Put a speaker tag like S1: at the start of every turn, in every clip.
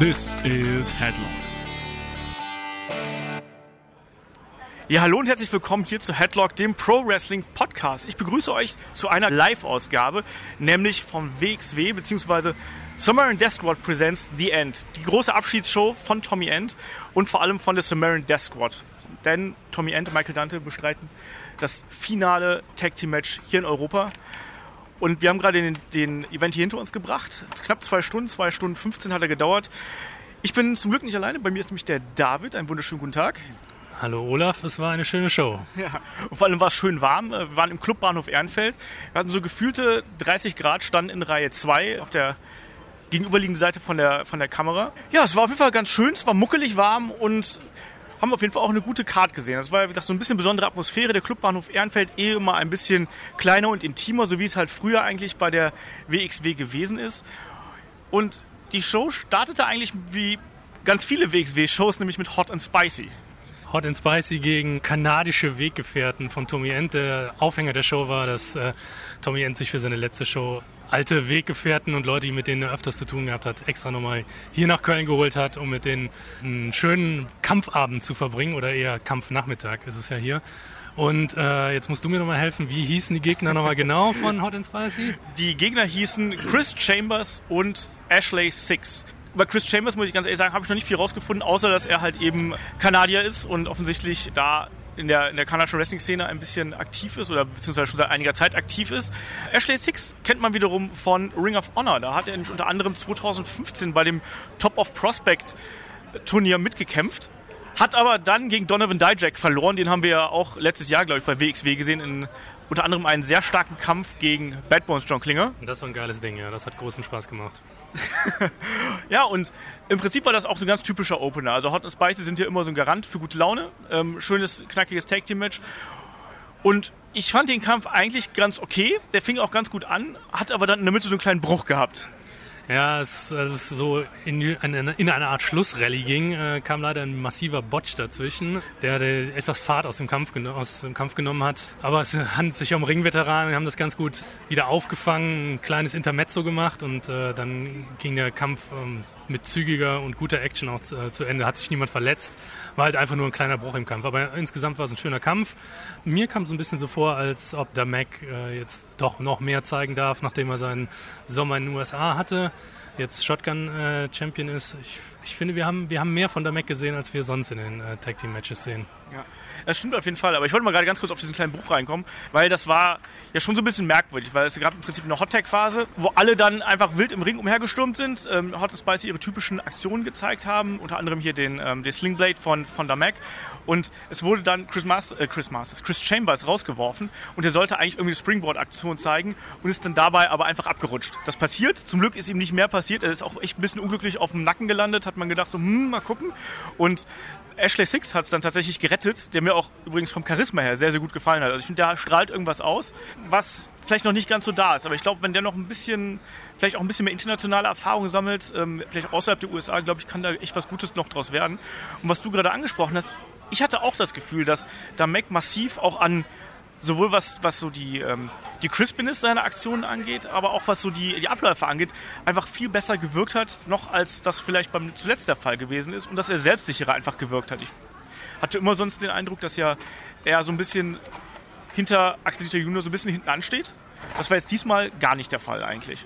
S1: This is Headlock.
S2: Ja, hallo und herzlich willkommen hier zu Headlock, dem Pro Wrestling Podcast. Ich begrüße euch zu einer Live-Ausgabe, nämlich vom WXW bzw. Sumerian Death Squad Presents The End. Die große Abschiedsshow von Tommy End und vor allem von der Sumerian Death Squad. Denn Tommy End und Michael Dante bestreiten das finale Tag Team Match hier in Europa. Und wir haben gerade den, den Event hier hinter uns gebracht. Knapp zwei Stunden, zwei Stunden 15 hat er gedauert. Ich bin zum Glück nicht alleine. Bei mir ist nämlich der David. Einen wunderschönen guten Tag.
S3: Hallo Olaf, es war eine schöne Show.
S2: Ja, und vor allem war es schön warm. Wir waren im Clubbahnhof Ehrenfeld. Wir hatten so gefühlte 30 Grad, standen in Reihe 2 auf der gegenüberliegenden Seite von der, von der Kamera. Ja, es war auf jeden Fall ganz schön. Es war muckelig warm und haben auf jeden Fall auch eine gute Card gesehen. Das war, wie gesagt, so ein bisschen besondere Atmosphäre. Der Clubbahnhof Ehrenfeld eh immer ein bisschen kleiner und intimer, so wie es halt früher eigentlich bei der WXW gewesen ist. Und die Show startete eigentlich wie ganz viele WXW-Shows, nämlich mit Hot and Spicy.
S3: Hot and Spicy gegen kanadische Weggefährten von Tommy End. Der Aufhänger der Show war, dass äh, Tommy End sich für seine letzte Show alte Weggefährten und Leute, die mit denen er öfters zu tun gehabt hat, extra nochmal hier nach Köln geholt hat, um mit denen einen schönen Kampfabend zu verbringen oder eher Kampfnachmittag ist es ja hier. Und äh, jetzt musst du mir nochmal helfen, wie hießen die Gegner nochmal genau von Hot and Spicy?
S2: Die Gegner hießen Chris Chambers und Ashley Six. Über Chris Chambers muss ich ganz ehrlich sagen, habe ich noch nicht viel rausgefunden, außer dass er halt eben Kanadier ist und offensichtlich da in der, in der kanadischen Wrestling-Szene ein bisschen aktiv ist oder beziehungsweise schon seit einiger Zeit aktiv ist. Ashley Six kennt man wiederum von Ring of Honor. Da hat er nämlich unter anderem 2015 bei dem Top of Prospect Turnier mitgekämpft. Hat aber dann gegen Donovan Dijak verloren. Den haben wir ja auch letztes Jahr, glaube ich, bei WXW gesehen. In unter anderem einen sehr starken Kampf gegen Bad Bones John Klinger.
S3: Das war ein geiles Ding, ja. Das hat großen Spaß gemacht.
S2: ja, und im Prinzip war das auch so ein ganz typischer Opener. Also Hot and Spicy sind ja immer so ein Garant für gute Laune. Ähm, schönes, knackiges Tag-Team-Match. Und ich fand den Kampf eigentlich ganz okay. Der fing auch ganz gut an, hat aber dann in der Mitte so einen kleinen Bruch gehabt.
S3: Ja, es, es ist so in, in, in eine Art Schlussrallye ging, äh, kam leider ein massiver Botch dazwischen, der, der etwas Fahrt aus dem, Kampf, aus dem Kampf genommen hat. Aber es handelt sich um Ringveteranen, wir haben das ganz gut wieder aufgefangen, ein kleines Intermezzo gemacht und äh, dann ging der Kampf ähm, mit zügiger und guter Action auch zu, äh, zu, Ende. Hat sich niemand verletzt. War halt einfach nur ein kleiner Bruch im Kampf. Aber insgesamt war es ein schöner Kampf. Mir kam es ein bisschen so vor, als ob der Mac äh, jetzt doch noch mehr zeigen darf, nachdem er seinen Sommer in den USA hatte. Jetzt Shotgun-Champion äh, ist. Ich, ich, finde, wir haben, wir haben mehr von der Mac gesehen, als wir sonst in den äh, Tag-Team-Matches sehen.
S2: Ja. Das stimmt auf jeden Fall, aber ich wollte mal gerade ganz kurz auf diesen kleinen Bruch reinkommen, weil das war ja schon so ein bisschen merkwürdig, weil es gab im Prinzip eine Hot-Tag-Phase, wo alle dann einfach wild im Ring umhergestürmt sind, ähm, Hot Spicy ihre typischen Aktionen gezeigt haben, unter anderem hier den, ähm, den Slingblade von, von Damek und es wurde dann Chris, Mas äh, Chris Masters, Chris Chambers rausgeworfen und er sollte eigentlich irgendwie eine Springboard-Aktion zeigen und ist dann dabei aber einfach abgerutscht. Das passiert, zum Glück ist ihm nicht mehr passiert, er ist auch echt ein bisschen unglücklich auf dem Nacken gelandet, hat man gedacht so, hm, mal gucken und Ashley Six hat es dann tatsächlich gerettet, der mir auch übrigens vom Charisma her sehr, sehr gut gefallen hat. Also ich finde, da strahlt irgendwas aus, was vielleicht noch nicht ganz so da ist. Aber ich glaube, wenn der noch ein bisschen, vielleicht auch ein bisschen mehr internationale Erfahrung sammelt, ähm, vielleicht außerhalb der USA, glaube ich, kann da echt was Gutes noch draus werden. Und was du gerade angesprochen hast, ich hatte auch das Gefühl, dass da Mac massiv auch an sowohl was, was so die, ähm, die Crispiness seiner Aktionen angeht, aber auch was so die, die Abläufe angeht, einfach viel besser gewirkt hat, noch als das vielleicht beim zuletzt der Fall gewesen ist und dass er selbstsicherer einfach gewirkt hat. Ich hatte immer sonst den Eindruck, dass ja er so ein bisschen hinter Axel Dieter Junior so ein bisschen hinten ansteht. Das war jetzt diesmal gar nicht der Fall eigentlich.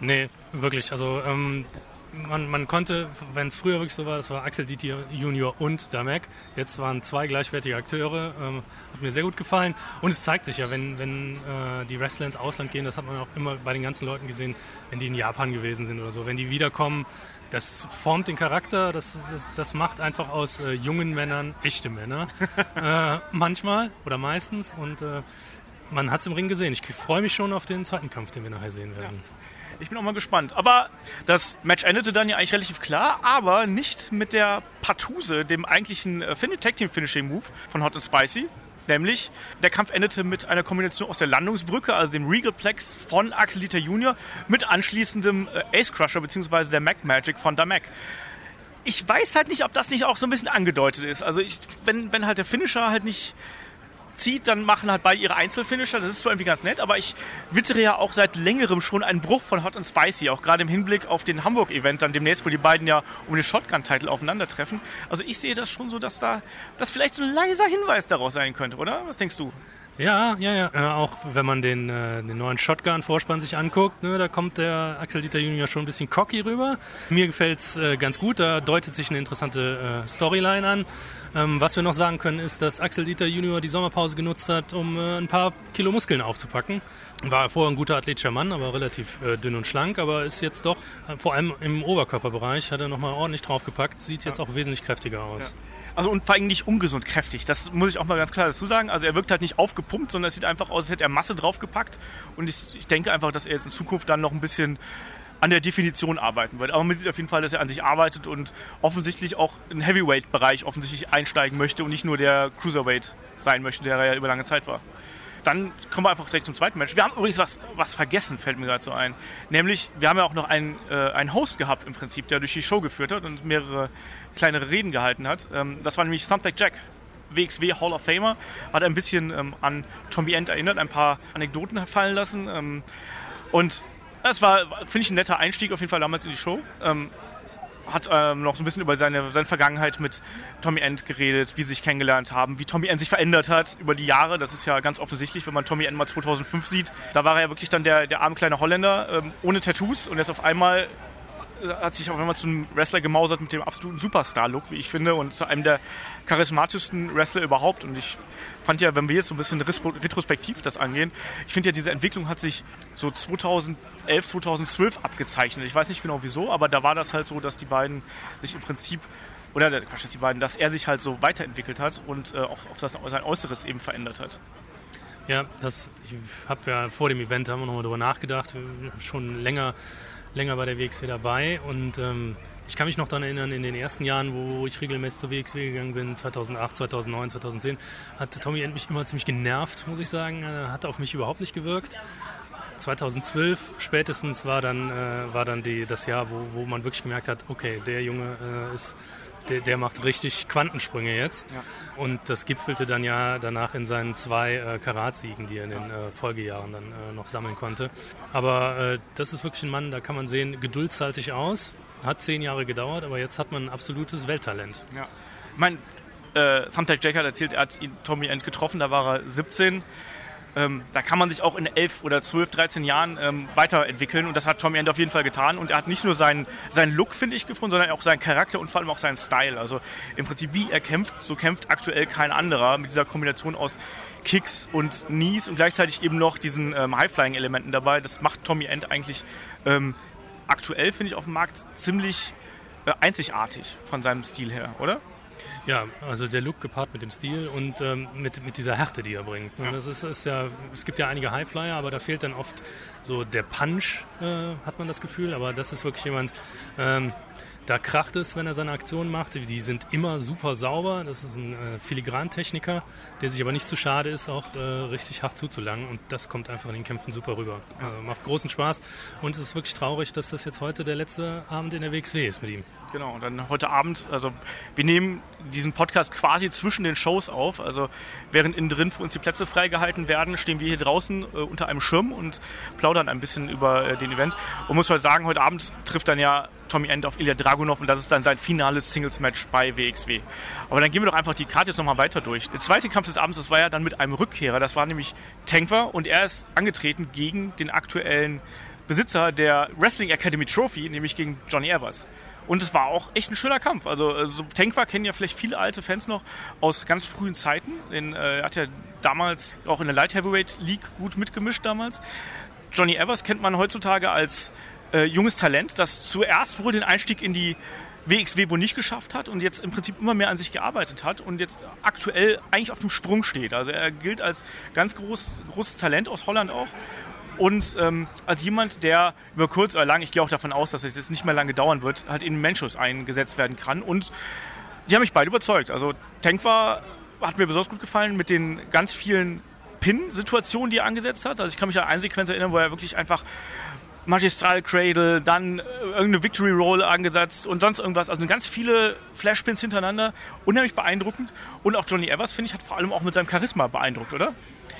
S3: Nee, wirklich. Also ähm, man, man konnte, wenn es früher wirklich so war, das war Axel Dieter Junior und Damek. Jetzt waren zwei gleichwertige Akteure. Ähm, hat mir sehr gut gefallen. Und es zeigt sich ja, wenn, wenn äh, die Wrestler ins Ausland gehen, das hat man auch immer bei den ganzen Leuten gesehen, wenn die in Japan gewesen sind oder so. Wenn die wiederkommen, das formt den Charakter, das, das, das macht einfach aus äh, jungen Männern echte Männer. äh, manchmal oder meistens. Und äh, man hat es im Ring gesehen. Ich freue mich schon auf den zweiten Kampf, den wir nachher sehen werden. Ja.
S2: Ich bin auch mal gespannt. Aber das Match endete dann ja eigentlich relativ klar, aber nicht mit der Partuse, dem eigentlichen äh, Tag Team Finishing Move von Hot and Spicy. Nämlich, der Kampf endete mit einer Kombination aus der Landungsbrücke, also dem Regal Plex von Axel Dieter Jr., mit anschließendem äh, Ace Crusher bzw. der Mac Magic von Damek. Ich weiß halt nicht, ob das nicht auch so ein bisschen angedeutet ist. Also, ich, wenn, wenn halt der Finisher halt nicht zieht, dann machen halt beide ihre Einzelfinisher. Das ist zwar irgendwie ganz nett, aber ich wittere ja auch seit längerem schon einen Bruch von Hot and Spicy, auch gerade im Hinblick auf den Hamburg-Event, dann demnächst, wo die beiden ja um den Shotgun-Titel aufeinandertreffen. Also ich sehe das schon so, dass da das vielleicht so ein leiser Hinweis daraus sein könnte, oder? Was denkst du?
S3: Ja, ja, ja. Äh, auch wenn man den, äh, den neuen Shotgun-Vorspann sich anguckt, ne, da kommt der Axel Dieter Junior schon ein bisschen cocky rüber. Mir gefällt's äh, ganz gut, da deutet sich eine interessante äh, Storyline an. Ähm, was wir noch sagen können, ist, dass Axel Dieter Junior die Sommerpause genutzt hat, um äh, ein paar Kilo Muskeln aufzupacken. War vorher ein guter athletischer Mann, aber relativ äh, dünn und schlank, aber ist jetzt doch, äh, vor allem im Oberkörperbereich, hat er nochmal ordentlich draufgepackt, sieht jetzt auch wesentlich kräftiger aus.
S2: Ja. Also und vor allem nicht ungesund kräftig. Das muss ich auch mal ganz klar dazu sagen. Also er wirkt halt nicht aufgepumpt, sondern es sieht einfach aus, als hätte er Masse draufgepackt. Und ich, ich denke einfach, dass er jetzt in Zukunft dann noch ein bisschen an der Definition arbeiten wird. Aber man sieht auf jeden Fall, dass er an sich arbeitet und offensichtlich auch im Heavyweight-Bereich offensichtlich einsteigen möchte und nicht nur der Cruiserweight sein möchte, der er ja über lange Zeit war. Dann kommen wir einfach direkt zum zweiten Match. Wir haben übrigens was, was vergessen, fällt mir gerade so ein. Nämlich, wir haben ja auch noch einen, äh, einen Host gehabt im Prinzip, der durch die Show geführt hat und mehrere kleinere Reden gehalten hat. Ähm, das war nämlich Thumbtack Jack, WXW Hall of Famer. Hat ein bisschen ähm, an Tommy End erinnert, ein paar Anekdoten fallen lassen. Ähm, und das war, finde ich, ein netter Einstieg auf jeden Fall damals in die Show. Ähm, hat ähm, noch so ein bisschen über seine, seine Vergangenheit mit Tommy End geredet, wie sie sich kennengelernt haben, wie Tommy End sich verändert hat über die Jahre. Das ist ja ganz offensichtlich, wenn man Tommy End mal 2005 sieht. Da war er ja wirklich dann der, der arme kleine Holländer ähm, ohne Tattoos und er ist auf einmal hat sich auch immer zu einem Wrestler gemausert mit dem absoluten Superstar-Look, wie ich finde, und zu einem der charismatischsten Wrestler überhaupt. Und ich fand ja, wenn wir jetzt so ein bisschen retrospektiv das angehen, ich finde ja, diese Entwicklung hat sich so 2011, 2012 abgezeichnet. Ich weiß nicht genau wieso, aber da war das halt so, dass die beiden sich im Prinzip oder Quatsch, dass die beiden, dass er sich halt so weiterentwickelt hat und äh, auch auf das, sein Äußeres eben verändert hat.
S3: Ja, das, ich habe ja vor dem Event haben wir nochmal darüber nachgedacht, schon länger länger bei der WXW dabei und ähm, ich kann mich noch daran erinnern, in den ersten Jahren, wo ich regelmäßig zur WXW gegangen bin, 2008, 2009, 2010, hat Tommy End mich immer ziemlich genervt, muss ich sagen. Er hat auf mich überhaupt nicht gewirkt. 2012 spätestens war dann, äh, war dann die, das Jahr, wo, wo man wirklich gemerkt hat, okay, der Junge äh, ist der, der, macht richtig Quantensprünge jetzt. Ja. Und das gipfelte dann ja danach in seinen zwei äh, Karatsiegen, die er in den äh, Folgejahren dann äh, noch sammeln konnte. Aber äh, das ist wirklich ein Mann, da kann man sehen, Geduld zahlt sich aus. Hat zehn Jahre gedauert, aber jetzt hat man ein absolutes Welttalent.
S2: Ja. Ich meine, äh, Thumbtack Jack hat erzählt, er hat ihn Tommy End getroffen, da war er 17 ähm, da kann man sich auch in 11 oder 12, 13 Jahren ähm, weiterentwickeln und das hat Tommy End auf jeden Fall getan und er hat nicht nur seinen, seinen Look, finde ich, gefunden, sondern auch seinen Charakter und vor allem auch seinen Style. Also im Prinzip, wie er kämpft, so kämpft aktuell kein anderer mit dieser Kombination aus Kicks und Knees und gleichzeitig eben noch diesen ähm, High-Flying-Elementen dabei. Das macht Tommy End eigentlich ähm, aktuell, finde ich, auf dem Markt ziemlich äh, einzigartig von seinem Stil her, oder?
S3: Ja, also der Look gepaart mit dem Stil und ähm, mit, mit dieser Härte, die er bringt. Ja. Das ist, ist, ja, es gibt ja einige Highflyer, aber da fehlt dann oft so der Punch, äh, hat man das Gefühl. Aber das ist wirklich jemand, ähm, da kracht es, wenn er seine Aktionen macht. Die sind immer super sauber. Das ist ein äh, Filigrantechniker, der sich aber nicht zu schade ist, auch äh, richtig hart zuzulangen. Und das kommt einfach in den Kämpfen super rüber. Äh, macht großen Spaß. Und es ist wirklich traurig, dass das jetzt heute der letzte Abend in der WXW ist mit ihm.
S2: Genau, und dann heute Abend, also wir nehmen diesen Podcast quasi zwischen den Shows auf. Also während innen drin für uns die Plätze freigehalten werden, stehen wir hier draußen äh, unter einem Schirm und plaudern ein bisschen über äh, den Event. Und muss heute sagen, heute Abend trifft dann ja Tommy End auf Ilya Dragunov und das ist dann sein finales Singles-Match bei WXW. Aber dann gehen wir doch einfach die Karte jetzt nochmal weiter durch. Der zweite Kampf des Abends, das war ja dann mit einem Rückkehrer, das war nämlich Tankwer und er ist angetreten gegen den aktuellen Besitzer der Wrestling Academy Trophy, nämlich gegen Johnny Evers. Und es war auch echt ein schöner Kampf. Also, also Tankwa kennen ja vielleicht viele alte Fans noch aus ganz frühen Zeiten. Den, äh, hat ja damals auch in der Light Heavyweight League gut mitgemischt damals. Johnny Evers kennt man heutzutage als äh, junges Talent, das zuerst wohl den Einstieg in die WXW wohl nicht geschafft hat und jetzt im Prinzip immer mehr an sich gearbeitet hat und jetzt aktuell eigentlich auf dem Sprung steht. Also er gilt als ganz groß, großes Talent aus Holland auch und ähm, als jemand, der über kurz oder lang, ich gehe auch davon aus, dass es jetzt nicht mehr lange dauern wird, halt in Menschus eingesetzt werden kann. Und die haben mich beide überzeugt. Also Tank war, hat mir besonders gut gefallen mit den ganz vielen Pin-Situationen, die er angesetzt hat. Also ich kann mich an eine Sequenz erinnern, wo er wirklich einfach Magistral Cradle, dann äh, irgendeine Victory Roll angesetzt und sonst irgendwas. Also ganz viele Flashpins hintereinander. Unheimlich beeindruckend. Und auch Johnny Evers, finde ich, hat vor allem auch mit seinem Charisma beeindruckt, oder?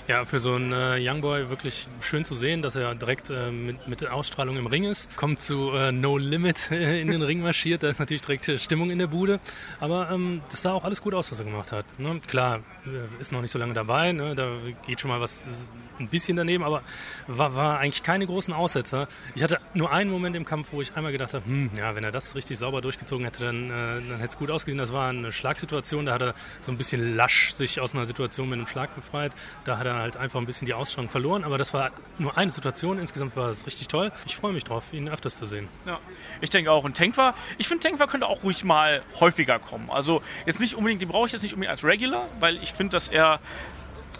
S3: Ja, für so einen äh, Youngboy wirklich schön zu sehen, dass er direkt äh, mit, mit der Ausstrahlung im Ring ist. Kommt zu äh, No Limit äh, in den Ring marschiert, da ist natürlich direkt äh, Stimmung in der Bude. Aber ähm, das sah auch alles gut aus, was er gemacht hat. Ne? Klar, äh, ist noch nicht so lange dabei, ne? da geht schon mal was ein bisschen daneben, aber war, war eigentlich keine großen Aussetzer. Ich hatte nur einen Moment im Kampf, wo ich einmal gedacht habe, hm, ja, wenn er das richtig sauber durchgezogen hätte, dann, äh, dann hätte es gut ausgesehen. Das war eine Schlagsituation, da hat er so ein bisschen lasch sich aus einer Situation mit einem Schlag befreit. Da hat er halt einfach ein bisschen die Ausstrahlung verloren, aber das war nur eine Situation. Insgesamt war es richtig toll. Ich freue mich drauf, ihn öfters zu sehen.
S2: Ja, ich denke auch. Und Tankwa, ich finde, Tankwa könnte auch ruhig mal häufiger kommen. Also jetzt nicht unbedingt, den brauche ich jetzt nicht unbedingt als Regular, weil ich finde, dass er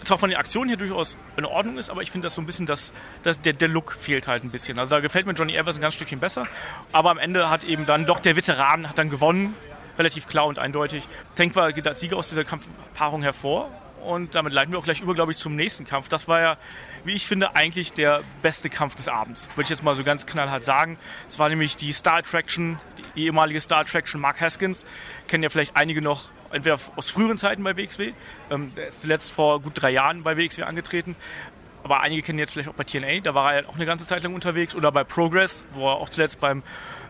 S2: zwar von den Aktionen her durchaus in Ordnung ist, aber ich finde, dass so ein bisschen das, das, der, der Look fehlt halt ein bisschen. Also da gefällt mir Johnny Evers ein ganz Stückchen besser. Aber am Ende hat eben dann doch der Veteran hat dann gewonnen, relativ klar und eindeutig. Tankwa geht als Sieger aus dieser Kampfpaarung hervor. Und damit leiten wir auch gleich über, glaube ich, zum nächsten Kampf. Das war ja, wie ich finde, eigentlich der beste Kampf des Abends. Würde ich jetzt mal so ganz knallhart sagen. Es war nämlich die Star Attraction, die ehemalige Star Attraction Mark Haskins. Kennen ja vielleicht einige noch entweder aus früheren Zeiten bei WXW, ähm, der ist zuletzt vor gut drei Jahren bei WXW angetreten, aber einige kennen jetzt vielleicht auch bei TNA, da war er auch eine ganze Zeit lang unterwegs, oder bei Progress, wo er auch zuletzt beim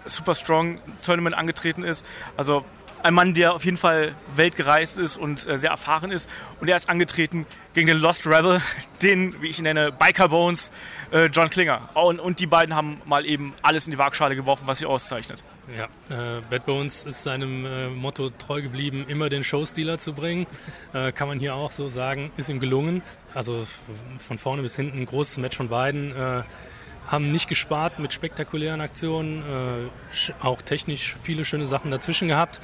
S2: Super Strong Tournament angetreten ist. Also ein Mann, der auf jeden Fall weltgereist ist und äh, sehr erfahren ist. Und er ist angetreten gegen den Lost Rebel, den, wie ich ihn nenne, Biker Bones, äh, John Klinger. Und, und die beiden haben mal eben alles in die Waagschale geworfen, was sie auszeichnet.
S3: Ja, äh, Bad Bones ist seinem äh, Motto treu geblieben, immer den Showstealer zu bringen. Äh, kann man hier auch so sagen, ist ihm gelungen. Also von vorne bis hinten ein großes Match von beiden. Äh, haben nicht gespart mit spektakulären Aktionen, äh, auch technisch viele schöne Sachen dazwischen gehabt.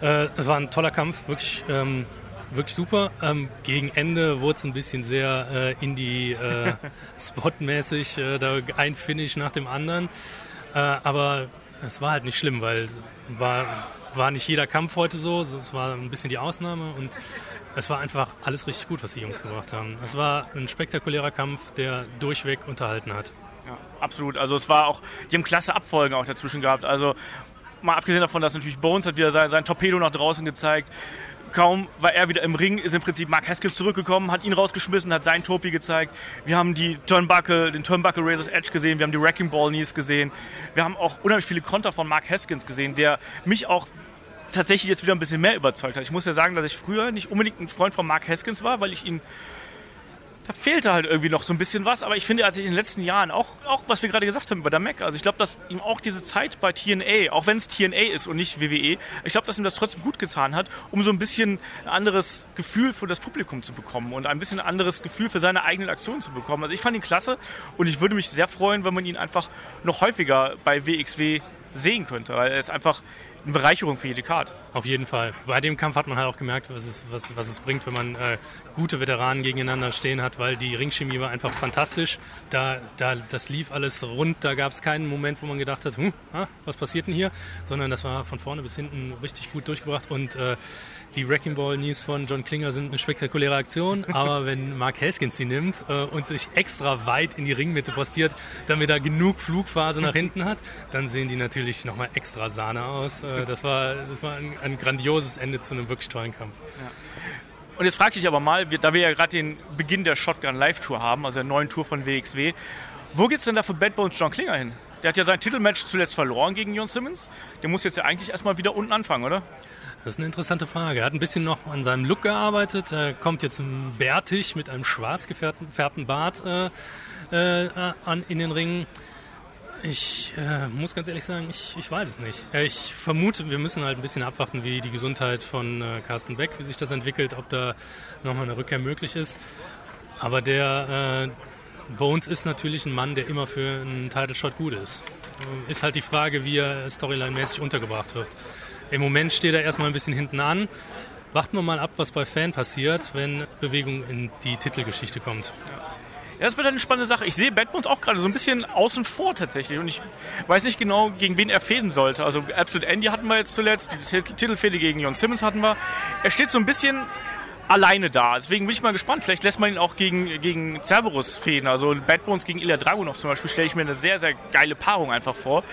S3: Äh, es war ein toller Kampf, wirklich, ähm, wirklich super. Ähm, gegen Ende wurde es ein bisschen sehr äh, Indie-Spot-mäßig, äh, da ein Finish nach dem anderen. Äh, aber es war halt nicht schlimm, weil war, war nicht jeder Kampf heute so. Es war ein bisschen die Ausnahme und es war einfach alles richtig gut, was die Jungs gebracht haben. Es war ein spektakulärer Kampf, der durchweg unterhalten hat.
S2: Ja, absolut. Also es war auch, die haben klasse Abfolgen auch dazwischen gehabt. Also mal abgesehen davon, dass natürlich Bones hat wieder sein, sein Torpedo nach draußen gezeigt. Kaum war er wieder im Ring, ist im Prinzip Mark Haskell zurückgekommen, hat ihn rausgeschmissen, hat seinen Topi gezeigt. Wir haben die Turnbuckle, den Turnbuckle Razor's Edge gesehen, wir haben die Wrecking Ball Knees gesehen. Wir haben auch unheimlich viele Konter von Mark Haskins gesehen, der mich auch tatsächlich jetzt wieder ein bisschen mehr überzeugt hat. Ich muss ja sagen, dass ich früher nicht unbedingt ein Freund von Mark Haskins war, weil ich ihn da fehlte halt irgendwie noch so ein bisschen was. Aber ich finde, als ich in den letzten Jahren, auch, auch was wir gerade gesagt haben über der Mac, also ich glaube, dass ihm auch diese Zeit bei TNA, auch wenn es TNA ist und nicht WWE, ich glaube, dass ihm das trotzdem gut getan hat, um so ein bisschen ein anderes Gefühl für das Publikum zu bekommen und ein bisschen ein anderes Gefühl für seine eigenen Aktionen zu bekommen. Also ich fand ihn klasse und ich würde mich sehr freuen, wenn man ihn einfach noch häufiger bei WXW sehen könnte, weil er ist einfach eine Bereicherung für jede Card.
S3: Auf jeden Fall. Bei dem Kampf hat man halt auch gemerkt, was es, was, was es bringt, wenn man äh, gute Veteranen gegeneinander stehen hat, weil die Ringchemie war einfach fantastisch. Da, da, das lief alles rund, da gab es keinen Moment, wo man gedacht hat, hm, ah, was passiert denn hier? Sondern das war von vorne bis hinten richtig gut durchgebracht und äh, die Wrecking Ball Knees von John Klinger sind eine spektakuläre Aktion, aber wenn Mark Haskins sie nimmt äh, und sich extra weit in die Ringmitte postiert, damit er genug Flugphase nach hinten hat, dann sehen die natürlich nochmal extra Sahne aus. Äh, das war, das war ein, ein, grandioses Ende zu einem wirklich tollen Kampf. Ja.
S2: Und jetzt frage ich aber mal, da wir ja gerade den Beginn der Shotgun Live Tour haben, also der neuen Tour von WXW, wo geht es denn da für Bad Bones John Klinger hin? Der hat ja sein Titelmatch zuletzt verloren gegen John Simmons. Der muss jetzt ja eigentlich erstmal wieder unten anfangen, oder?
S3: Das ist eine interessante Frage. Er hat ein bisschen noch an seinem Look gearbeitet. Er kommt jetzt bärtig mit einem schwarz gefärbten Bart äh, äh, an, in den Ring. Ich äh, muss ganz ehrlich sagen, ich, ich weiß es nicht. Äh, ich vermute, wir müssen halt ein bisschen abwarten, wie die Gesundheit von äh, Carsten Beck, wie sich das entwickelt, ob da nochmal eine Rückkehr möglich ist. Aber der äh, Bones ist natürlich ein Mann, der immer für einen Title Shot gut ist. Äh, ist halt die Frage, wie er storyline-mäßig untergebracht wird. Im Moment steht er erstmal ein bisschen hinten an. Warten wir mal ab, was bei Fan passiert, wenn Bewegung in die Titelgeschichte kommt.
S2: Ja, das wird eine spannende Sache. Ich sehe Bad Bones auch gerade so ein bisschen außen vor tatsächlich. Und ich weiß nicht genau, gegen wen er fäden sollte. Also Absolute Andy hatten wir jetzt zuletzt, die Titelfehde gegen Jon Simmons hatten wir. Er steht so ein bisschen alleine da. Deswegen bin ich mal gespannt. Vielleicht lässt man ihn auch gegen, gegen Cerberus fehlen. Also Bad gegen Ilya Dragunov zum Beispiel stelle ich mir eine sehr, sehr geile Paarung einfach vor.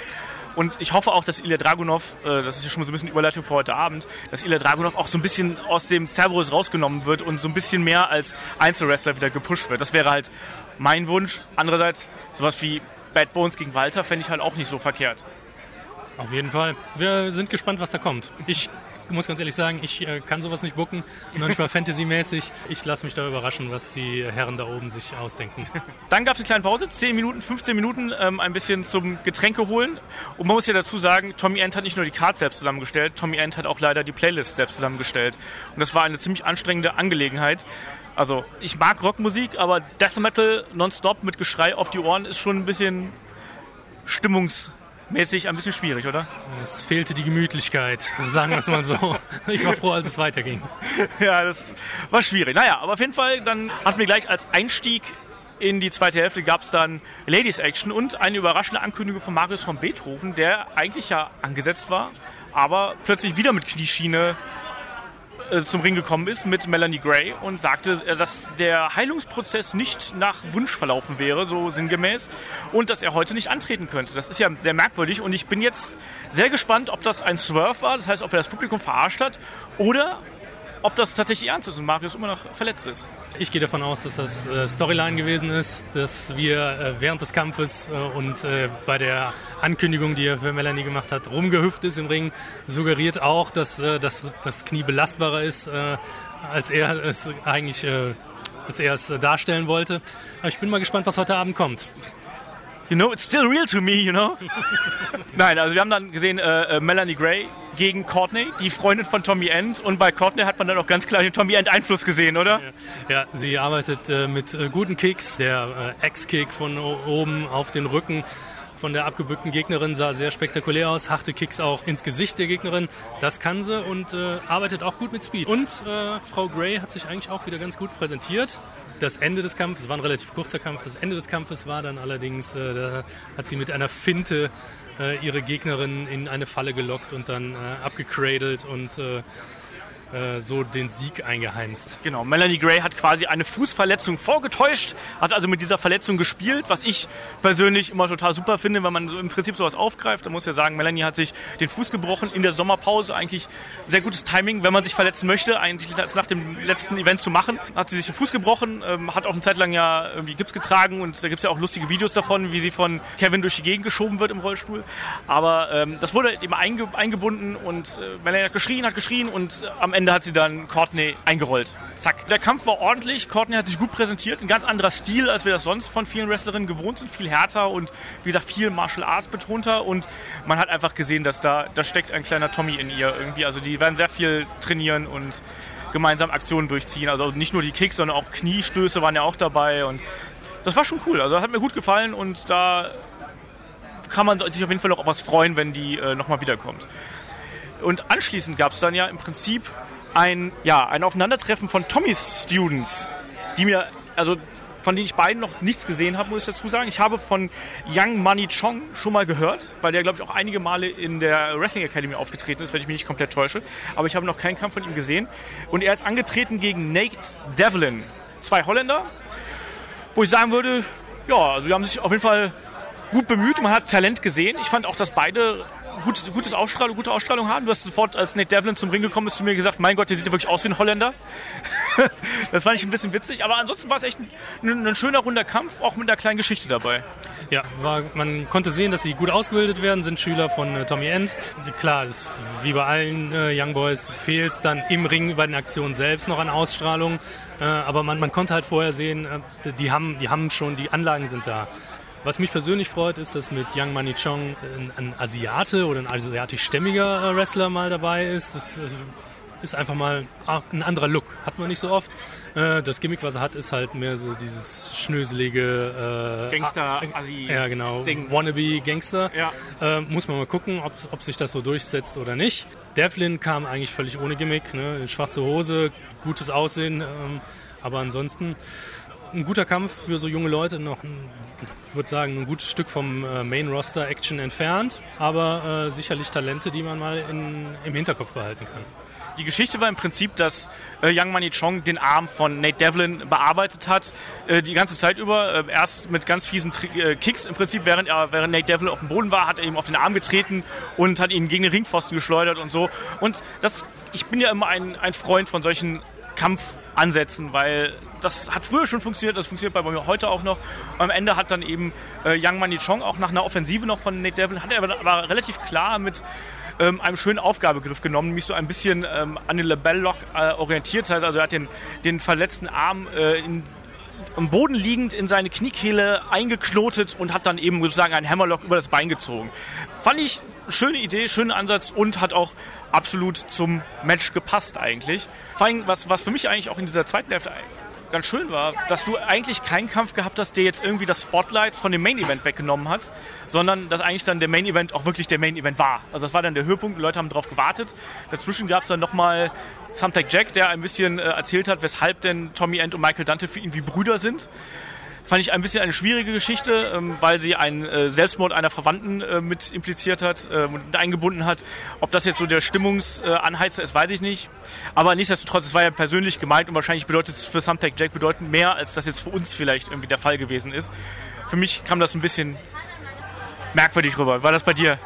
S2: Und ich hoffe auch, dass Ilya Dragunov, äh, das ist ja schon so ein bisschen Überleitung für heute Abend, dass Ilya Dragunov auch so ein bisschen aus dem Cerberus rausgenommen wird und so ein bisschen mehr als Einzelwrestler wieder gepusht wird. Das wäre halt mein Wunsch. Andererseits, sowas wie Bad Bones gegen Walter fände ich halt auch nicht so verkehrt.
S3: Auf jeden Fall. Wir sind gespannt, was da kommt. Ich muss ganz ehrlich sagen, ich äh, kann sowas nicht bucken, noch nicht mal Fantasy-mäßig. Ich lasse mich da überraschen, was die Herren da oben sich ausdenken.
S2: Dann gab es eine kleine Pause, 10 Minuten, 15 Minuten, ähm, ein bisschen zum Getränke holen. Und man muss ja dazu sagen, Tommy End hat nicht nur die Cards selbst zusammengestellt, Tommy End hat auch leider die Playlist selbst zusammengestellt. Und das war eine ziemlich anstrengende Angelegenheit. Also ich mag Rockmusik, aber Death Metal nonstop mit Geschrei auf die Ohren ist schon ein bisschen stimmungs mäßig ein bisschen schwierig, oder?
S3: Es fehlte die Gemütlichkeit, sagen wir es mal so. Ich war froh, als es weiterging.
S2: Ja, das war schwierig. Naja, aber auf jeden Fall, dann hatten wir gleich als Einstieg in die zweite Hälfte gab es dann Ladies Action und eine überraschende Ankündigung von Marius von Beethoven, der eigentlich ja angesetzt war, aber plötzlich wieder mit Knieschiene zum Ring gekommen ist mit Melanie Gray und sagte, äh, dass der Heilungsprozess nicht nach Wunsch verlaufen wäre, so sinngemäß, und dass er heute nicht antreten könnte. Das ist ja sehr merkwürdig und ich bin jetzt sehr gespannt, ob das ein Swerve war, das heißt, ob er das Publikum verarscht hat, oder ob das tatsächlich ernst ist und Marius immer noch verletzt ist.
S3: Ich gehe davon aus, dass das äh, Storyline gewesen ist, dass wir äh, während des Kampfes äh, und bei der Ankündigung, die er für Melanie gemacht hat, rumgehüpft ist im Ring, suggeriert auch, dass äh, das, Knie belastbarer ist, als er es eigentlich als er es darstellen wollte. Aber ich bin mal gespannt, was heute Abend kommt
S2: you know, it's still real to me, you know. Nein, also wir haben dann gesehen äh, Melanie Gray gegen Courtney, die Freundin von Tommy End. Und bei Courtney hat man dann auch ganz klar den Tommy End Einfluss gesehen, oder?
S3: Ja, ja sie arbeitet äh, mit äh, guten Kicks. Der äh, Ex-Kick von oben auf den Rücken von der abgebückten Gegnerin sah sehr spektakulär aus. Harte Kicks auch ins Gesicht der Gegnerin. Das kann sie und äh, arbeitet auch gut mit Speed. Und äh, Frau Gray hat sich eigentlich auch wieder ganz gut präsentiert. Das Ende des Kampfes, es war ein relativ kurzer Kampf, das Ende des Kampfes war dann allerdings, äh, da hat sie mit einer Finte äh, ihre Gegnerin in eine Falle gelockt und dann äh, abgecradelt und äh, so den Sieg eingeheimst.
S2: Genau, Melanie Gray hat quasi eine Fußverletzung vorgetäuscht, hat also mit dieser Verletzung gespielt, was ich persönlich immer total super finde, wenn man so im Prinzip sowas aufgreift. Da muss ja sagen, Melanie hat sich den Fuß gebrochen in der Sommerpause, eigentlich sehr gutes Timing, wenn man sich verletzen möchte, eigentlich nach dem letzten Event zu machen. Hat sie sich den Fuß gebrochen, ähm, hat auch eine Zeit lang ja irgendwie Gips getragen und da gibt es ja auch lustige Videos davon, wie sie von Kevin durch die Gegend geschoben wird im Rollstuhl. Aber ähm, das wurde eben einge eingebunden und äh, Melanie hat geschrien, hat geschrien und äh, am Ende Ende hat sie dann Courtney eingerollt. Zack. Der Kampf war ordentlich. Courtney hat sich gut präsentiert. Ein ganz anderer Stil, als wir das sonst von vielen Wrestlerinnen gewohnt sind. Viel härter und wie gesagt, viel Martial Arts betonter. Und man hat einfach gesehen, dass da, da steckt ein kleiner Tommy in ihr irgendwie. Also die werden sehr viel trainieren und gemeinsam Aktionen durchziehen. Also nicht nur die Kicks, sondern auch Kniestöße waren ja auch dabei. Und das war schon cool. Also das hat mir gut gefallen und da kann man sich auf jeden Fall noch auf was freuen, wenn die äh, nochmal wiederkommt. Und anschließend gab es dann ja im Prinzip ein, ja, ein Aufeinandertreffen von Tommys Students, die mir, also von denen ich beiden noch nichts gesehen habe, muss ich dazu sagen. Ich habe von Young Money Chong schon mal gehört, weil der, glaube ich, auch einige Male in der Wrestling Academy aufgetreten ist, wenn ich mich nicht komplett täusche. Aber ich habe noch keinen Kampf von ihm gesehen. Und er ist angetreten gegen Nate Devlin. Zwei Holländer, wo ich sagen würde, ja, also haben sich auf jeden Fall gut bemüht. Man hat Talent gesehen. Ich fand auch, dass beide gut, gutes Ausstrahlung, gute Ausstrahlung haben. Du hast sofort, als Nate Devlin zum Ring gekommen ist, zu mir gesagt, mein Gott, der sieht ja wirklich aus wie ein Holländer. das fand ich ein bisschen witzig, aber ansonsten war es echt ein, ein, schöner runder Kampf, auch mit einer kleinen Geschichte dabei.
S3: Ja, war, man konnte sehen, dass sie gut ausgebildet werden, sind Schüler von äh, Tommy End. Klar, das, wie bei allen äh, Young Boys fehlt es dann im Ring bei den Aktionen selbst noch an Ausstrahlung. Äh, aber man, man konnte halt vorher sehen, äh, die, haben, die haben schon, die Anlagen sind da. Was mich persönlich freut, ist, dass mit Yang Mani Chong ein, Asiate oder ein asiatisch-stämmiger äh, Wrestler mal dabei ist. Das äh, ist einfach mal ah, ein anderer Look. Hat man nicht so oft. Äh, das Gimmick, was er hat, ist halt mehr so dieses schnöselige
S2: äh, Gangster, Asi.
S3: Ja, genau. Ding. Wannabe Gangster. Ja. Äh, muss man mal gucken, ob, ob, sich das so durchsetzt oder nicht. Devlin kam eigentlich völlig ohne Gimmick. Ne? Schwarze Hose, gutes Aussehen. Ähm, aber ansonsten ein guter Kampf für so junge Leute, noch, ein, ich würde sagen, ein gutes Stück vom äh, Main Roster Action entfernt, aber äh, sicherlich Talente, die man mal in, im Hinterkopf behalten kann.
S2: Die Geschichte war im Prinzip, dass äh, Young Money Chong den Arm von Nate Devlin bearbeitet hat, äh, die ganze Zeit über. Äh, erst mit ganz fiesen Tri äh, Kicks im Prinzip, während, er, während Nate Devlin auf dem Boden war, hat er ihm auf den Arm getreten und hat ihn gegen den Ringpfosten geschleudert und so. Und das, ich bin ja immer ein, ein Freund von solchen Kampfansätzen, weil das hat früher schon funktioniert, das funktioniert bei mir heute auch noch. Am Ende hat dann eben äh, Young Money Chong auch nach einer Offensive noch von Nate Devlin, hat er aber, aber relativ klar mit ähm, einem schönen Aufgabegriff genommen, mich so ein bisschen ähm, an den Labell-Lock äh, orientiert. Das heißt also, er hat den, den verletzten Arm äh, in, am Boden liegend in seine Kniekehle eingeknotet und hat dann eben sozusagen einen Hammerlock über das Bein gezogen. Fand ich schöne Idee, schönen Ansatz und hat auch absolut zum Match gepasst eigentlich. Vor allem, was, was für mich eigentlich auch in dieser zweiten Hälfte ganz schön war, dass du eigentlich keinen Kampf gehabt hast, der jetzt irgendwie das Spotlight von dem Main Event weggenommen hat, sondern dass eigentlich dann der Main Event auch wirklich der Main Event war. Also das war dann der Höhepunkt, die Leute haben darauf gewartet. Dazwischen gab es dann nochmal Thumbtack Jack, der ein bisschen äh, erzählt hat, weshalb denn Tommy End und Michael Dante für ihn wie Brüder sind fand ich ein bisschen eine schwierige Geschichte, ähm, weil sie einen äh, Selbstmord einer Verwandten äh, mit impliziert hat äh, und eingebunden hat. Ob das jetzt so der Stimmungsanheizer ist, weiß ich nicht. Aber nichtsdestotrotz, es war ja persönlich gemeint und wahrscheinlich bedeutet es für Thumbtack Jack bedeutend mehr, als das jetzt für uns vielleicht irgendwie der Fall gewesen ist. Für mich kam das ein bisschen merkwürdig rüber. War das bei dir?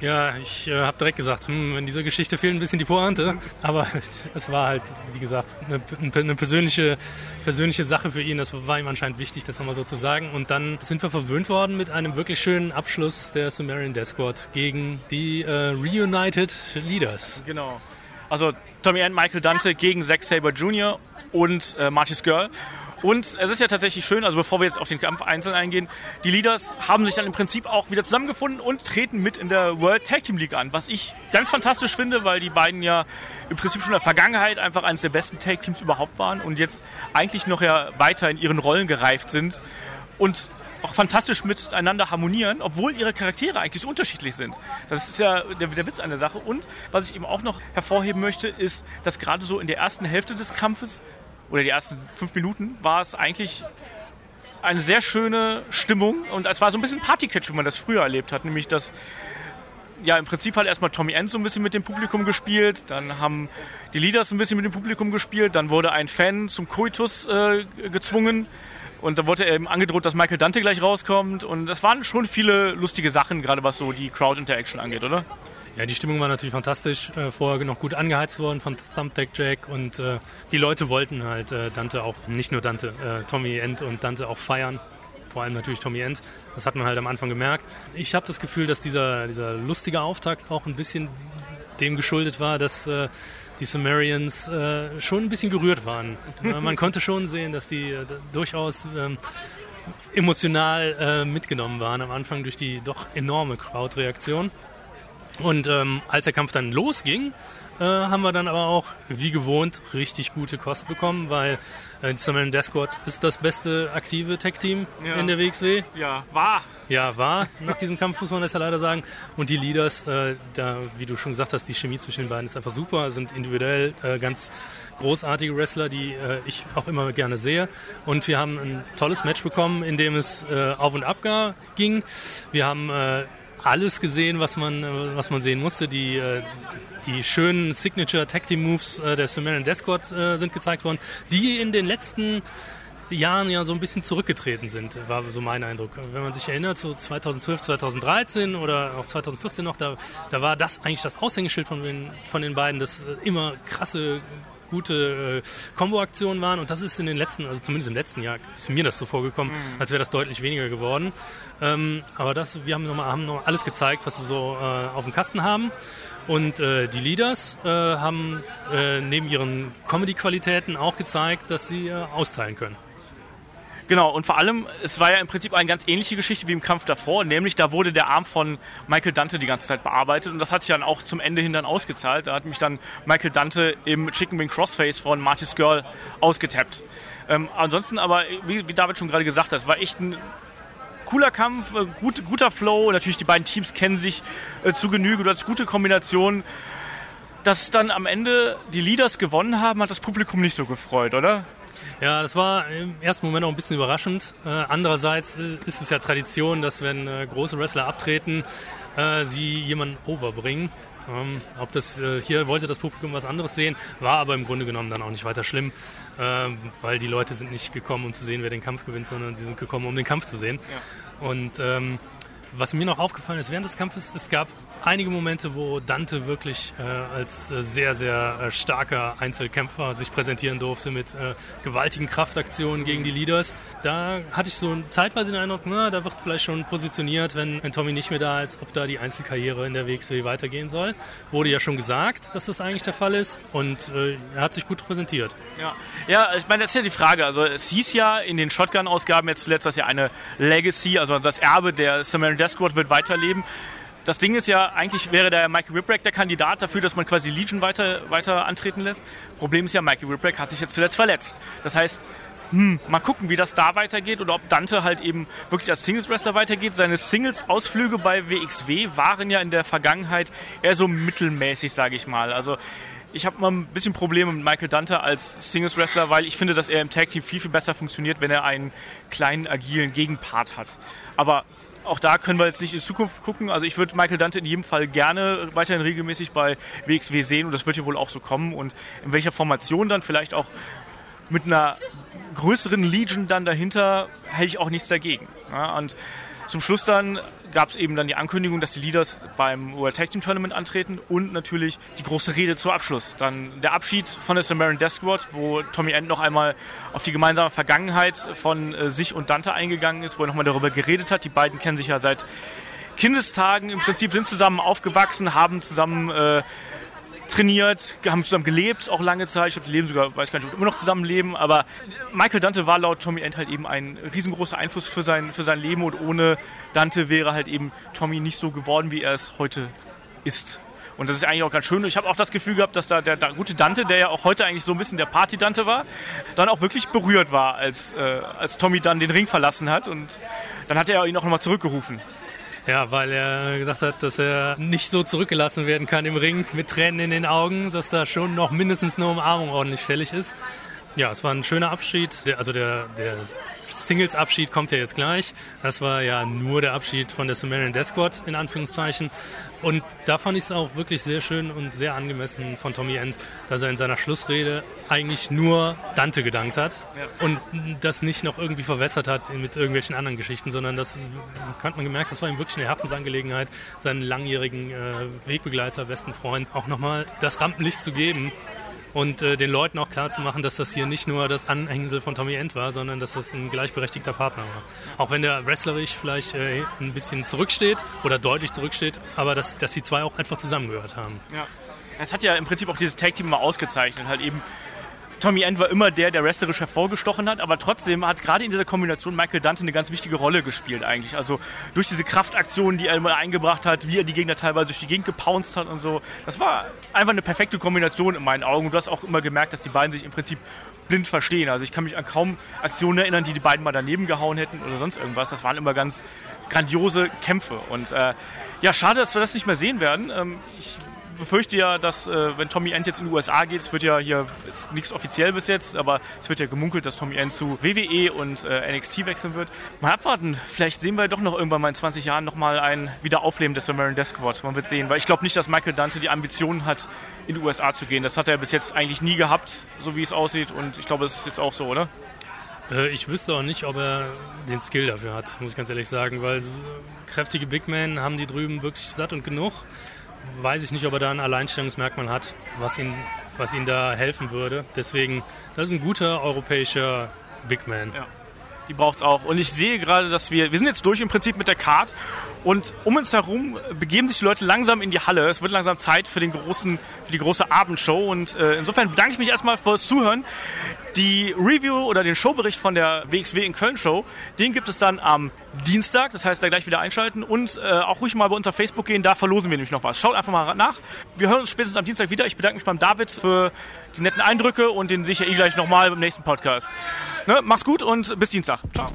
S3: Ja, ich äh, habe direkt gesagt, hm, in dieser Geschichte fehlt ein bisschen die Pointe. Aber es war halt, wie gesagt, eine, eine, persönliche, persönliche Sache für ihn. Das war ihm anscheinend wichtig, das nochmal so zu sagen. Und dann sind wir verwöhnt worden mit einem wirklich schönen Abschluss der Sumerian Death gegen die äh, Reunited Leaders.
S2: Genau. Also Tommy Ann, Michael Dante gegen Zack Saber Jr. und äh, Martis Girl. Und es ist ja tatsächlich schön, also bevor wir jetzt auf den Kampf einzeln eingehen, die Leaders haben sich dann im Prinzip auch wieder zusammengefunden und treten mit in der World Tag Team League an, was ich ganz fantastisch finde, weil die beiden ja im Prinzip schon in der Vergangenheit einfach eines der besten Tag Teams überhaupt waren und jetzt eigentlich noch ja weiter in ihren Rollen gereift sind und auch fantastisch miteinander harmonieren, obwohl ihre Charaktere eigentlich so unterschiedlich sind. Das ist ja der, der, Witz an der Sache. Und was ich eben auch noch hervorheben möchte, ist, dass gerade so in der ersten Hälfte des Kampfes oder die ersten fünf Minuten war es eigentlich eine sehr schöne Stimmung und es war so ein bisschen Partycatch, wie man das früher erlebt hat, nämlich dass ja, im Prinzip hat erstmal Tommy End so ein bisschen mit dem Publikum gespielt, dann haben die Leaders ein bisschen mit dem Publikum gespielt, dann wurde ein Fan zum Koitus äh, gezwungen und da wurde eben angedroht, dass Michael Dante gleich rauskommt und das waren schon viele lustige Sachen, gerade was so die Crowd-Interaction angeht, oder?
S3: Ja, die Stimmung war natürlich fantastisch. Äh, vorher noch gut angeheizt worden von Thumbtack Jack und äh, die Leute wollten halt äh, Dante auch, nicht nur Dante, äh, Tommy End und Dante auch feiern. Vor allem natürlich Tommy End. Das hat man halt am Anfang gemerkt. Ich habe das Gefühl, dass dieser, dieser lustige Auftakt auch ein bisschen dem geschuldet war, dass äh, die Sumerians äh, schon ein bisschen gerührt waren. man konnte schon sehen, dass die durchaus ähm, emotional mitgenommen waren am Anfang durch die doch enorme Crowd-Reaktion. Und ähm, als der Kampf dann losging, äh, haben wir dann aber auch, wie gewohnt, richtig gute Kosten bekommen, weil äh, die Sumerian Death Squad ist das beste aktive Tech-Team ja. in der WXW.
S2: Ja, war.
S3: Ja, war. Nach diesem Kampf muss man das ja leider sagen. Und die Leaders, äh, da, wie du schon gesagt hast, die Chemie zwischen den beiden ist einfach super, sind individuell äh, ganz großartige Wrestler, die äh, ich auch immer gerne sehe. Und wir haben ein tolles Match bekommen, in dem es äh, auf und ab ging. Wir haben alles gesehen, was man, äh, was man sehen musste. Die, äh, die schönen Signature Tag Team Moves äh, der Sumerian Death sind gezeigt worden, die in den letzten Jahren ja so ein bisschen zurückgetreten sind, war so mein Eindruck. Wenn man sich erinnert, so 2012, 2013 oder auch 2014 noch, da, da war das eigentlich das Aushängeschild von den, von den beiden, das immer krasse gute äh, Combo-Aktionen waren und das ist in den letzten, also zumindest im letzten Jahr, ist mir das so vorgekommen, mhm. als wäre das deutlich weniger geworden. Ähm, aber das, wir haben nochmal haben noch alles gezeigt, was sie so äh, auf dem Kasten haben. Und äh, die Leaders äh, haben äh, neben ihren Comedy-Qualitäten auch gezeigt, dass sie äh, austeilen können.
S2: Genau, und vor allem, es war ja im Prinzip eine ganz ähnliche Geschichte wie im Kampf davor, nämlich da wurde der Arm von Michael Dante die ganze Zeit bearbeitet und das hat sich dann auch zum Ende hin dann ausgezahlt. Da hat mich dann Michael Dante im Chicken Wing Crossface von Marty's Girl ausgetappt. Ähm, ansonsten aber, wie, wie David schon gerade gesagt hat, war echt ein cooler Kampf, äh, gut, guter Flow. Natürlich, die beiden Teams kennen sich äh, zu Genüge. Du hattest gute Kombinationen. Dass dann am Ende die Leaders gewonnen haben, hat das Publikum nicht so gefreut, oder?
S3: Ja, das war im ersten Moment auch ein bisschen überraschend. Äh, andererseits äh, ist es ja Tradition, dass wenn äh, große Wrestler abtreten, äh, sie jemanden overbringen. Ähm, ob das hier wollte das Publikum was anderes sehen, war aber im Grunde genommen dann auch nicht weiter schlimm, äh, weil die Leute sind nicht gekommen, um zu sehen, wer den Kampf gewinnt, sondern sie sind gekommen, um den Kampf zu sehen. Ja. Und ähm, was mir noch aufgefallen ist während des Kampfes, es gab einige Momente, wo Dante wirklich äh, als äh, sehr, sehr äh, starker Einzelkämpfer sich präsentieren durfte mit äh, gewaltigen Kraftaktionen gegen die Leaders. Da hatte ich so zeitweise den Eindruck, na, da wird vielleicht schon positioniert, wenn, wenn Tommy nicht mehr da ist, ob da die Einzelkarriere in der WXW weitergehen soll. Wurde ja schon gesagt, dass das eigentlich der Fall ist und äh, er hat sich gut präsentiert.
S2: Ja. ja, ich meine, das ist ja die Frage. Also es hieß ja in den Shotgun-Ausgaben jetzt zuletzt, dass ja eine Legacy, also das Erbe der Samaritan Squad wird weiterleben. Das Ding ist ja, eigentlich wäre der Mikey Whipwreck der Kandidat dafür, dass man quasi Legion weiter, weiter antreten lässt. Problem ist ja, Mikey Whipwreck hat sich jetzt zuletzt verletzt. Das heißt, hm, mal gucken, wie das da weitergeht oder ob Dante halt eben wirklich als Singles-Wrestler weitergeht. Seine Singles-Ausflüge bei WXW waren ja in der Vergangenheit eher so mittelmäßig, sage ich mal. Also ich habe mal ein bisschen Probleme mit Michael Dante als Singles-Wrestler, weil ich finde, dass er im Tag-Team viel, viel besser funktioniert, wenn er einen kleinen, agilen Gegenpart hat. Aber auch da können wir jetzt nicht in Zukunft gucken. Also ich würde Michael Dante in jedem Fall gerne weiterhin regelmäßig bei WXW sehen und das wird hier wohl auch so kommen. Und in welcher Formation dann vielleicht auch mit einer größeren Legion dann dahinter, hätte ich auch nichts dagegen. Ja, und zum Schluss dann gab es eben dann die Ankündigung, dass die Leaders beim World Tag Team Tournament antreten und natürlich die große Rede zum Abschluss. Dann der Abschied von der Samaritan Death Squad, wo Tommy End noch einmal auf die gemeinsame Vergangenheit von äh, sich und Dante eingegangen ist, wo er nochmal darüber geredet hat. Die beiden kennen sich ja seit Kindestagen im Prinzip, sind zusammen aufgewachsen, haben zusammen äh, trainiert, haben zusammen gelebt, auch lange Zeit. Ich glaube, leben sogar, weiß gar nicht, ob immer noch zusammen leben. Aber Michael Dante war laut Tommy End halt eben ein riesengroßer Einfluss für sein, für sein Leben und ohne Dante wäre halt eben Tommy nicht so geworden, wie er es heute ist. Und das ist eigentlich auch ganz schön. Ich habe auch das Gefühl gehabt, dass da der, der, gute Dante, der ja auch heute eigentlich so ein bisschen der Party-Dante war, dann auch wirklich berührt war, als, äh, als Tommy dann den Ring verlassen hat. Und dann hat er ihn auch nochmal zurückgerufen.
S3: Ja, weil er gesagt hat, dass er nicht so zurückgelassen werden kann im Ring mit Tränen in den Augen, dass da schon noch mindestens eine Umarmung ordentlich fällig ist. Ja, es war ein schöner Abschied. Also der, der Singles-Abschied kommt ja jetzt gleich. Das war ja nur der Abschied von der Sumerian Death Squad, in Anführungszeichen. Und da fand ich es auch wirklich sehr schön und sehr angemessen von Tommy End, dass er in seiner Schlussrede eigentlich nur Dante gedankt hat ja. und das nicht noch irgendwie verwässert hat mit irgendwelchen anderen Geschichten, sondern das hat man gemerkt, das war ihm wirklich eine Herzensangelegenheit, seinen langjährigen äh, Wegbegleiter, besten Freund auch nochmal das Rampenlicht zu geben und äh, den Leuten auch klar zu machen, dass das hier nicht nur das Anhängsel von Tommy End war, sondern dass das ein gleichberechtigter Partner war. Auch wenn der wrestlerisch vielleicht äh, ein bisschen zurücksteht oder deutlich zurücksteht, aber dass, dass die zwei auch einfach zusammengehört haben.
S2: Ja. Es hat ja im Prinzip auch dieses Tag-Team mal ausgezeichnet, halt eben Tommy End war immer der, der wrestlerisch hervorgestochen hat, aber trotzdem hat gerade in dieser Kombination Michael Dante eine ganz wichtige Rolle gespielt eigentlich. Also durch diese Kraftaktionen, die er immer eingebracht hat, wie er die Gegner teilweise durch die Gegend gepounced hat und so. Das war einfach eine perfekte Kombination in meinen Augen. Und du hast auch immer gemerkt, dass die beiden sich im Prinzip blind verstehen. Also ich kann mich an kaum Aktionen erinnern, die die beiden mal daneben gehauen hätten oder sonst irgendwas. Das waren immer ganz grandiose Kämpfe. Und äh, ja, schade, dass wir das nicht mehr sehen werden. Ähm, ich befürchte ja, dass äh, wenn Tommy End jetzt in die USA geht, es wird ja hier ist nichts offiziell bis jetzt, aber es wird ja gemunkelt, dass Tommy End zu WWE und äh, NXT wechseln wird. Mal abwarten, vielleicht sehen wir doch noch irgendwann mal in 20 Jahren nochmal ein Wiederaufleben des American Death Squad. Man wird sehen, weil ich glaube nicht, dass Michael Dante die Ambitionen hat, in die USA zu gehen. Das hat er bis jetzt eigentlich nie gehabt, so wie es aussieht und ich glaube, es ist jetzt auch so, oder?
S3: Äh, ich wüsste auch nicht, ob er den Skill dafür hat, muss ich ganz ehrlich sagen, weil kräftige Big Men haben die drüben wirklich satt und genug weiß ich nicht, ob er da ein Alleinstellungsmerkmal hat, was ihn, was ihn da helfen würde. Deswegen, das ist ein guter europäischer Big Man.
S2: Ja. Die braucht es auch. Und ich sehe gerade, dass wir, wir sind jetzt durch im Prinzip mit der Card und um uns herum begeben sich die Leute langsam in die Halle. Es wird langsam Zeit für, den großen, für die große Abendshow. Und äh, insofern bedanke ich mich erstmal fürs Zuhören. Die Review oder den Showbericht von der WXW in Köln Show, den gibt es dann am Dienstag. Das heißt, da gleich wieder einschalten und äh, auch ruhig mal bei uns auf Facebook gehen. Da verlosen wir nämlich noch was. Schaut einfach mal nach. Wir hören uns spätestens am Dienstag wieder. Ich bedanke mich beim David für die netten Eindrücke und den sehe ich ja eh gleich nochmal beim nächsten Podcast. Ne? Mach's gut und bis Dienstag. Ciao.